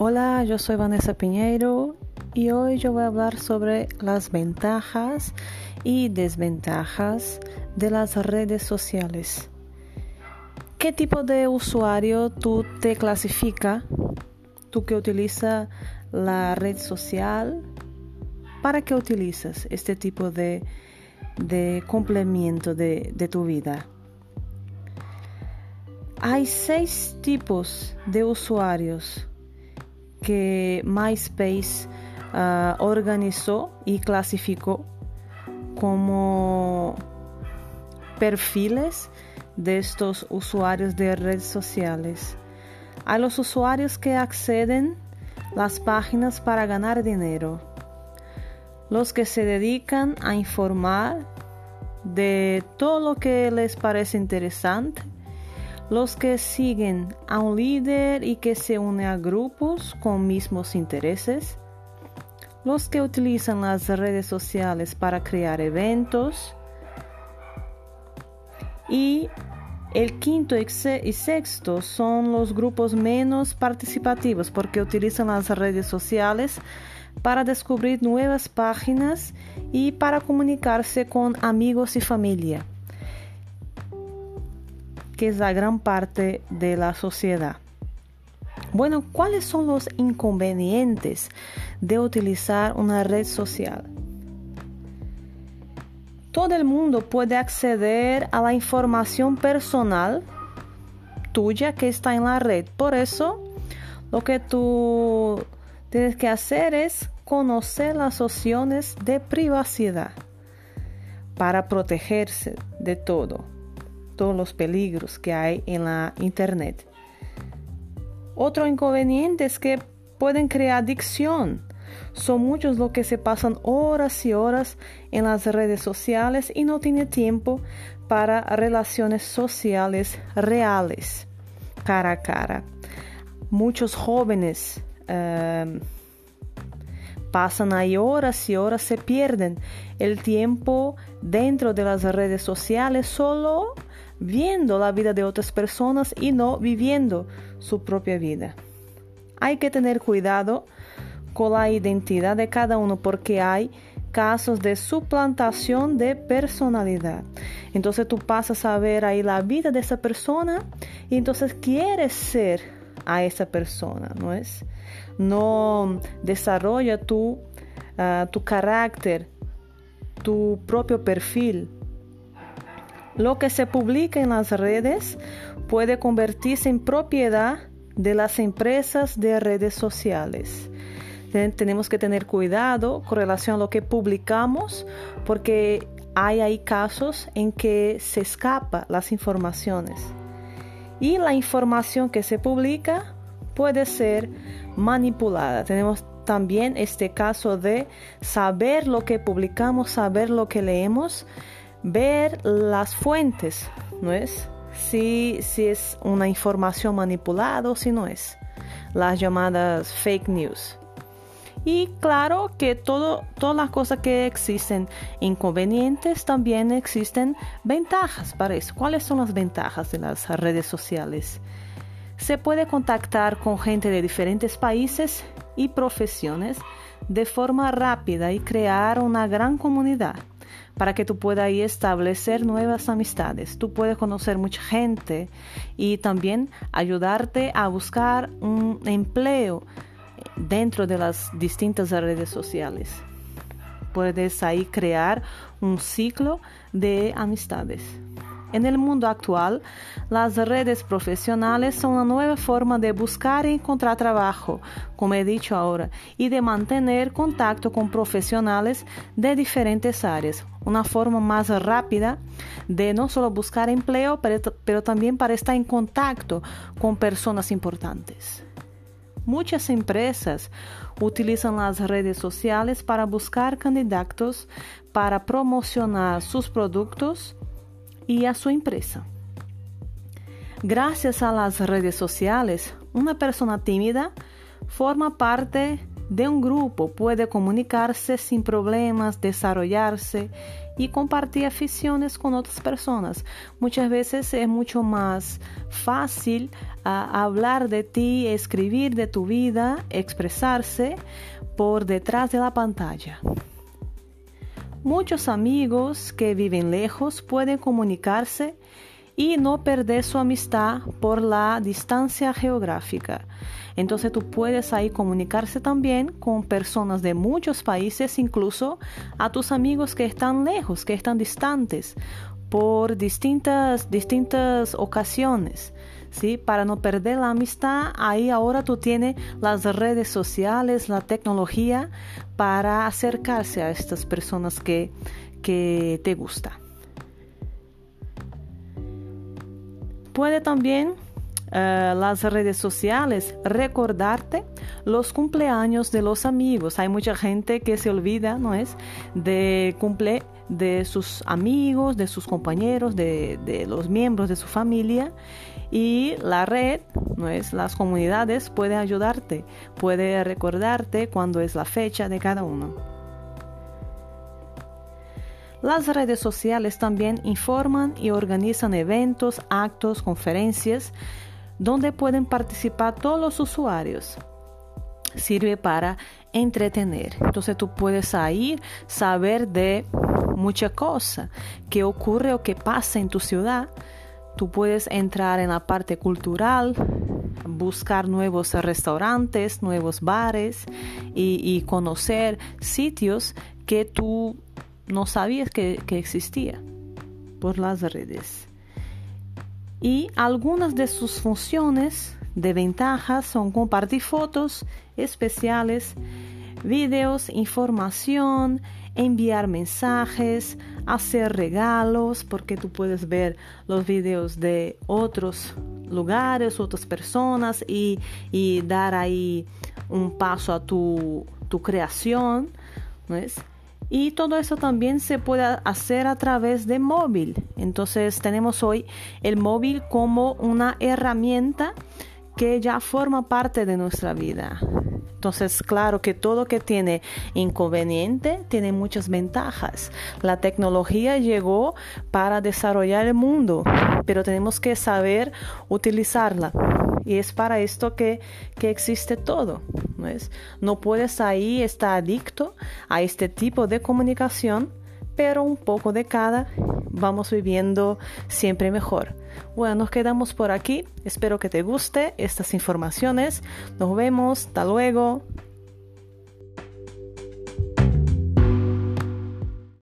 Hola, yo soy Vanessa Piñeiro y hoy yo voy a hablar sobre las ventajas y desventajas de las redes sociales. ¿Qué tipo de usuario tú te clasifica? Tú que utiliza la red social, ¿para qué utilizas este tipo de, de complemento de, de tu vida? Hay seis tipos de usuarios que MySpace uh, organizó y clasificó como perfiles de estos usuarios de redes sociales. A los usuarios que acceden las páginas para ganar dinero, los que se dedican a informar de todo lo que les parece interesante los que siguen a un líder y que se unen a grupos con mismos intereses, los que utilizan las redes sociales para crear eventos. Y el quinto y sexto son los grupos menos participativos porque utilizan las redes sociales para descubrir nuevas páginas y para comunicarse con amigos y familia que es la gran parte de la sociedad. Bueno, ¿cuáles son los inconvenientes de utilizar una red social? Todo el mundo puede acceder a la información personal tuya que está en la red. Por eso, lo que tú tienes que hacer es conocer las opciones de privacidad para protegerse de todo todos los peligros que hay en la Internet. Otro inconveniente es que pueden crear adicción. Son muchos los que se pasan horas y horas en las redes sociales y no tienen tiempo para relaciones sociales reales, cara a cara. Muchos jóvenes eh, pasan ahí horas y horas, se pierden el tiempo dentro de las redes sociales solo viendo la vida de otras personas y no viviendo su propia vida. Hay que tener cuidado con la identidad de cada uno porque hay casos de suplantación de personalidad. Entonces tú pasas a ver ahí la vida de esa persona y entonces quieres ser a esa persona, ¿no es? No desarrolla tu, ah, tu carácter, tu propio perfil lo que se publica en las redes puede convertirse en propiedad de las empresas de redes sociales. Tenemos que tener cuidado con relación a lo que publicamos porque hay, casos en que se escapan las informaciones. Y la información que se publica puede ser manipulada. Tenemos también este caso de saber lo que publicamos, saber lo que leemos ver las fuentes, ¿no es? Si, si es una información manipulada o si no es. Las llamadas fake news. Y claro que todo, todas las cosas que existen inconvenientes, también existen ventajas para eso. ¿Cuáles son las ventajas de las redes sociales? Se puede contactar con gente de diferentes países y profesiones de forma rápida y crear una gran comunidad para que tú puedas ahí establecer nuevas amistades. Tú puedes conocer mucha gente y también ayudarte a buscar un empleo dentro de las distintas redes sociales. Puedes ahí crear un ciclo de amistades. En el mundo actual, las redes profesionales son una nueva forma de buscar y encontrar trabajo, como he dicho ahora, y de mantener contacto con profesionales de diferentes áreas. Una forma más rápida de no solo buscar empleo, pero, también para estar en contacto con personas importantes. Muchas empresas utilizan las redes sociales para buscar candidatos para promocionar sus productos y a su empresa. Gracias a las redes sociales, una persona tímida forma parte de un grupo puede comunicarse sin problemas, desarrollarse y compartir aficiones con otras personas. Muchas veces es mucho más fácil ah, hablar de ti, escribir de tu vida, expresarse por detrás de la pantalla. Muchos amigos que viven lejos pueden comunicarse y no perder su amistad por la distancia geográfica. Entonces tú puedes ahí comunicarse también con personas de muchos países, incluso a tus amigos que están lejos, que están distantes, por distintas, distintas ocasiones. ¿Sí? Para no perder la amistad, ahí ahora tú tienes las redes sociales, la tecnología para acercarse a estas personas que, que te gustan. Puede también eh, las redes sociales recordarte los cumpleaños de los amigos. Hay mucha gente que se olvida, ¿no es? De cumple de sus amigos, de sus compañeros, de, de los miembros de su familia. Y la red, ¿no es? Las comunidades puede ayudarte, puede recordarte cuando es la fecha de cada uno. Las redes sociales también informan y organizan eventos, actos, conferencias donde pueden participar todos los usuarios. Sirve para entretener. Entonces tú puedes ir, saber de mucha cosa que ocurre o que pasa en tu ciudad. Tú puedes entrar en la parte cultural, buscar nuevos restaurantes, nuevos bares y, conocer sitios que tú no sabías que, que existía por las redes y algunas de sus funciones de ventaja son compartir fotos especiales, videos, información, enviar mensajes, hacer regalos, porque tú puedes ver los videos de otros lugares, otras personas y, dar ahí un paso a tu, tu creación. ¿no es? Y todo eso también se puede hacer a través de móvil. Entonces tenemos hoy el móvil como una herramienta que ya forma parte de nuestra vida. Entonces, claro que todo que tiene inconveniente tiene muchas ventajas. La tecnología llegó para desarrollar el mundo, pero tenemos que saber utilizarla. Y es para esto que, que existe todo. ¿no, es? no puedes ahí estar adicto a este tipo de comunicación, pero un poco de cada vamos viviendo siempre mejor. Bueno, nos quedamos por aquí. Espero que te guste estas informaciones. Nos vemos. Hasta luego.